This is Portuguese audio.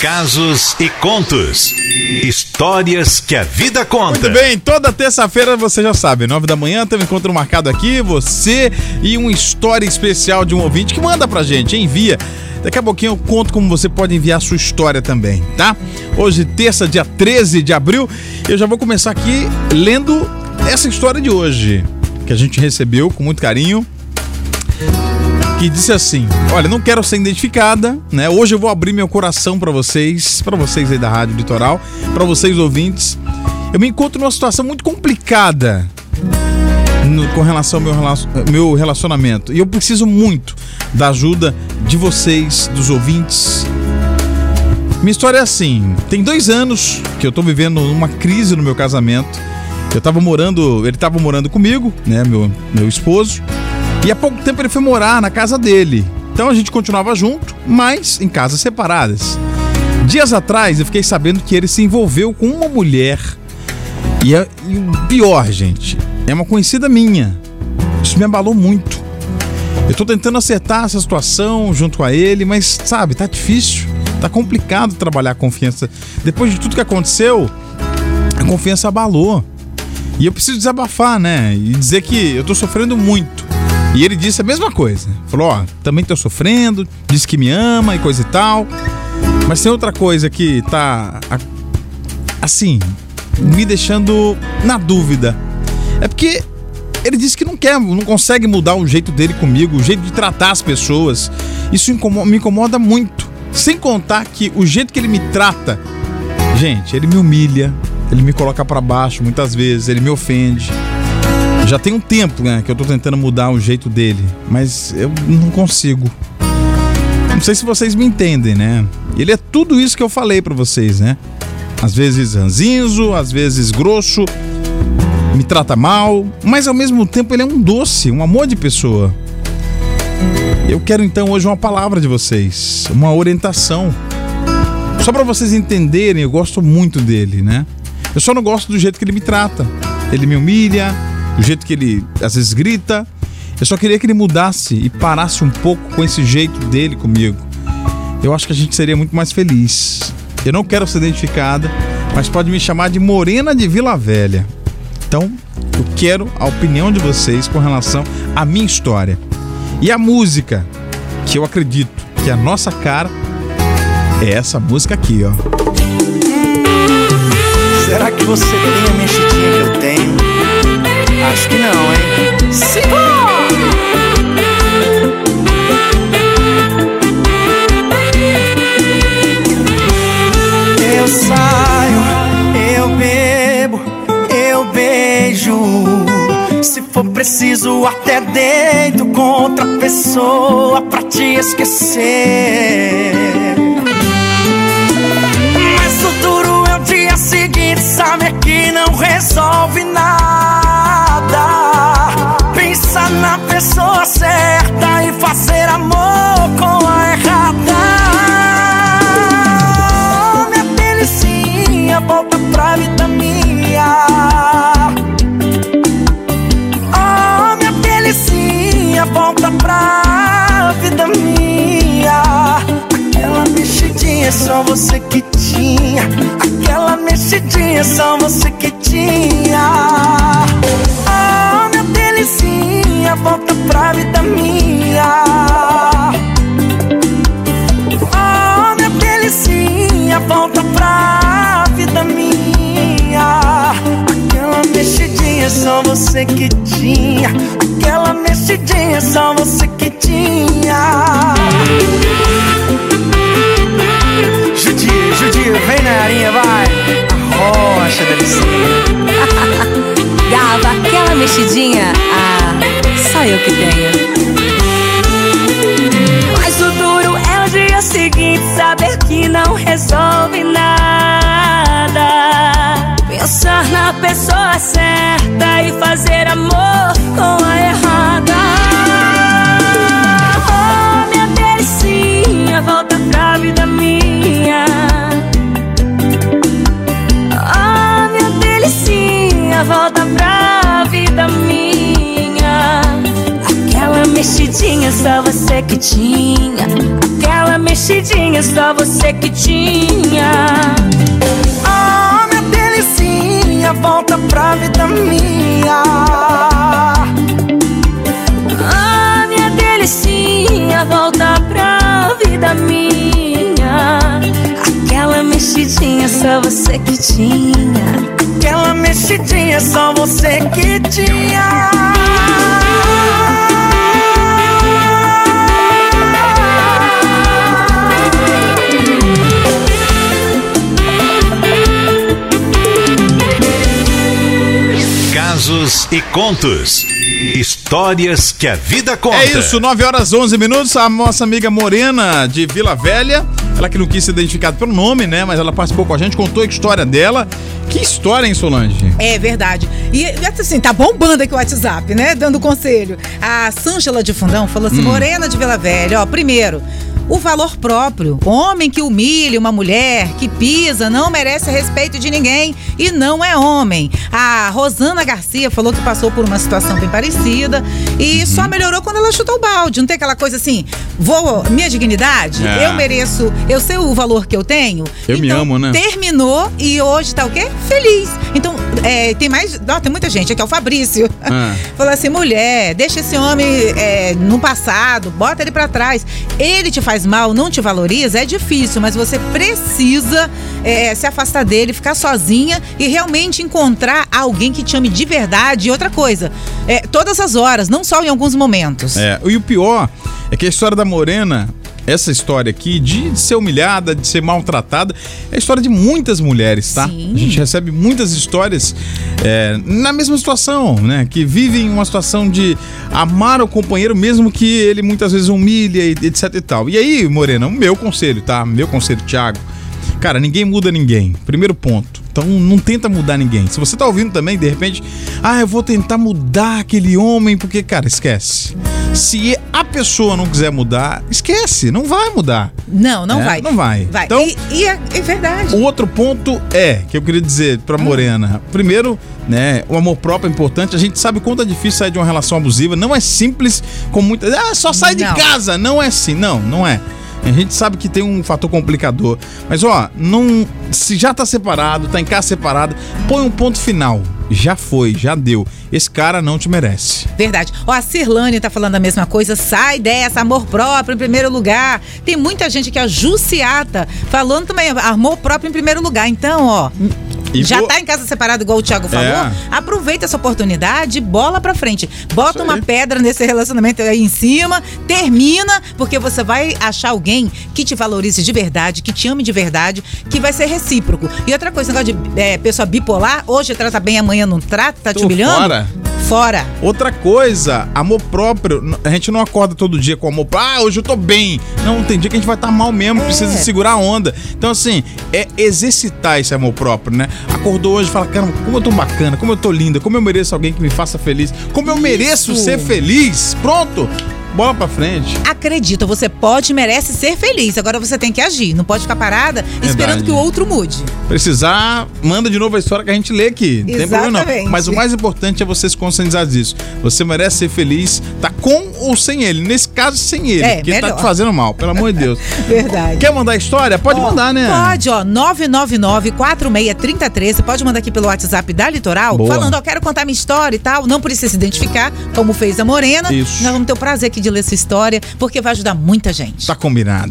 Casos e contos. Histórias que a vida conta. Muito bem, toda terça-feira você já sabe, nove da manhã tem um encontro marcado aqui, você e uma história especial de um ouvinte que manda pra gente, envia. Daqui a pouquinho eu conto como você pode enviar sua história também, tá? Hoje, terça, dia 13 de abril, eu já vou começar aqui lendo essa história de hoje, que a gente recebeu com muito carinho que disse assim: Olha, não quero ser identificada, né? Hoje eu vou abrir meu coração para vocês, para vocês aí da Rádio Litoral, para vocês ouvintes. Eu me encontro numa situação muito complicada no, com relação ao meu, relacionamento e eu preciso muito da ajuda de vocês, dos ouvintes. Minha história é assim: tem dois anos que eu tô vivendo uma crise no meu casamento. Eu tava morando, ele tava morando comigo, né, meu, meu esposo. E há pouco tempo ele foi morar na casa dele. Então a gente continuava junto, mas em casas separadas. Dias atrás eu fiquei sabendo que ele se envolveu com uma mulher. E, é, o pior, gente, é uma conhecida minha. Isso me abalou muito. Eu tô tentando acertar essa situação junto a ele, mas sabe, tá difícil. Tá complicado trabalhar a confiança. Depois de tudo que aconteceu, a confiança abalou. E eu preciso desabafar, né? E dizer que eu tô sofrendo muito. E ele disse a mesma coisa. Falou: Ó, também tô sofrendo, disse que me ama e coisa e tal. Mas tem outra coisa que tá. Assim, me deixando na dúvida. É porque ele disse que não quer, não consegue mudar o jeito dele comigo, o jeito de tratar as pessoas. Isso me incomoda muito. Sem contar que o jeito que ele me trata, gente, ele me humilha, ele me coloca para baixo muitas vezes, ele me ofende. Já tem um tempo né, que eu tô tentando mudar o jeito dele, mas eu não consigo. Não sei se vocês me entendem, né? Ele é tudo isso que eu falei para vocês, né? Às vezes ranzinzo, às vezes grosso, me trata mal, mas ao mesmo tempo ele é um doce, um amor de pessoa. Eu quero então hoje uma palavra de vocês, uma orientação. Só para vocês entenderem, eu gosto muito dele, né? Eu só não gosto do jeito que ele me trata. Ele me humilha, do jeito que ele às vezes grita. Eu só queria que ele mudasse e parasse um pouco com esse jeito dele comigo. Eu acho que a gente seria muito mais feliz. Eu não quero ser identificada, mas pode me chamar de Morena de Vila Velha. Então, eu quero a opinião de vocês com relação à minha história. E a música, que eu acredito que é a nossa cara é essa música aqui, ó. Será que você tem a tenho? Acho que não, hein? Eu saio, eu bebo, eu beijo. Se for preciso, até deito com outra pessoa pra te esquecer. Mas o duro é o dia seguinte, sabe que não resolve nada mexidinha só você que tinha. Aquela mexidinha só você que tinha. Oh, minha delicinha volta pra vida minha. Saber que não resolve nada. Pensar na pessoa certa e fazer amor com a errada. Oh, minha delicinha, volta pra vida minha. Oh, minha delicinha, volta pra vida minha mexidinha só você que tinha. Aquela mexidinha só você que tinha. Ah, minha delicinha, volta pra vida minha. Ah, minha delicinha, volta pra vida minha. Aquela mexidinha, só você que tinha. Aquela mexidinha, só você que tinha. Casos e contos. Histórias que a vida conta. É isso, 9 horas 11 minutos. A nossa amiga Morena de Vila Velha, ela que não quis ser identificada pelo nome, né? Mas ela participou com a gente, contou a história dela. Que história, hein, Solange? É verdade. E assim, tá bombando aqui o WhatsApp, né? Dando conselho. A Sângela de Fundão falou assim: Morena de Vila Velha, ó, primeiro. O valor próprio. Homem que humilha uma mulher, que pisa, não merece respeito de ninguém e não é homem. A Rosana Garcia falou que passou por uma situação bem parecida e Uhum. só melhorou quando ela chutou o balde. Não tem aquela coisa assim, vou, minha dignidade, É. eu mereço, eu sei o valor que eu tenho. Eu me então, amo, né? Terminou e hoje tá o quê? Feliz. Então, é, tem mais. Ó, tem muita gente aqui, é o Fabrício. Ah. Falou assim: mulher, deixa esse homem é, no passado, bota ele pra trás. Ele te faz mal, não te valoriza, é difícil, mas você precisa é, se afastar dele, ficar sozinha e realmente encontrar alguém que te ame de verdade. E outra coisa, é, todas as horas, não só em alguns momentos. É, e o pior é que a história da Morena, essa história aqui de ser humilhada, de ser maltratada, é a história de muitas mulheres, tá? Sim. A gente recebe muitas histórias é, na mesma situação, né? Que vivem uma situação de amar o companheiro, mesmo que ele muitas vezes humilha e etc e tal. E aí, Morena, o meu conselho, tá? Meu conselho, Thiago. Cara, ninguém muda ninguém. Primeiro ponto. Então não tenta mudar ninguém. Se você tá ouvindo também, de repente, ah, eu vou tentar mudar aquele homem, porque, cara, esquece. Se a pessoa não quiser mudar, esquece, não vai mudar. Não, não É, vai. não vai. Vai. Então- e, e é, é verdade. O outro ponto é, que eu queria dizer pra Morena. Primeiro, né, o amor próprio é importante. A gente sabe o quanto é difícil sair de uma relação abusiva. Não é simples como muitas. Ah, só sai de Não. casa. Não é assim. Não, não é. A gente sabe que tem um fator complicador. Mas, ó, não. Se já tá separado, tá em casa separado, põe um ponto final. Já foi, já deu. Esse cara não te merece. Verdade. Ó, a Cirlane tá falando a mesma coisa. Sai dessa, amor próprio em primeiro lugar. Tem muita gente que é Jussiata falando também, amor próprio em primeiro lugar. Então, ó. E já vou- tá em casa separado, igual o Thiago falou? É. Aproveita essa oportunidade, bola pra frente. Bota uma pedra nesse relacionamento aí em cima, termina, porque você vai achar alguém que te valorize de verdade, que te ame de verdade, que vai ser recíproco. E outra coisa, negócio de é, pessoa bipolar, hoje trata bem, amanhã não trata, tá te Tô humilhando? fora. Fora. Outra coisa, amor próprio. A gente não acorda todo dia com amor próprio. Ah, hoje eu tô bem. Não, tem dia que a gente vai estar mal mesmo, precisa É. segurar a onda. Então, assim, é exercitar esse amor próprio, né? Acordou hoje e fala, caramba, como eu tô bacana, como eu tô linda, como eu mereço alguém que me faça feliz, como eu mereço Isso. ser feliz. Pronto, bola pra frente. Acredita, você pode e merece ser feliz. Agora você tem que agir. Não pode ficar parada esperando que o outro mude. Precisar, manda de novo a história que a gente lê aqui. Não tem problema não. Exatamente. Mas o mais importante é você se conscientizar disso. Você merece ser feliz, tá com ou sem ele. Nesse caso, sem ele, É, porque tá melhor. te fazendo mal, pelo amor de Deus. Verdade. Quer mandar história? Pode Ó, mandar, né? Pode, ó. 999-463013. Você pode mandar aqui pelo WhatsApp da Litoral, Boa. falando, ó, quero contar minha história e tal. Não precisa se identificar, como fez a Morena. Isso. Nós vamos ter o prazer aqui de ler sua história, porque vai ajudar muita gente. Tá combinado.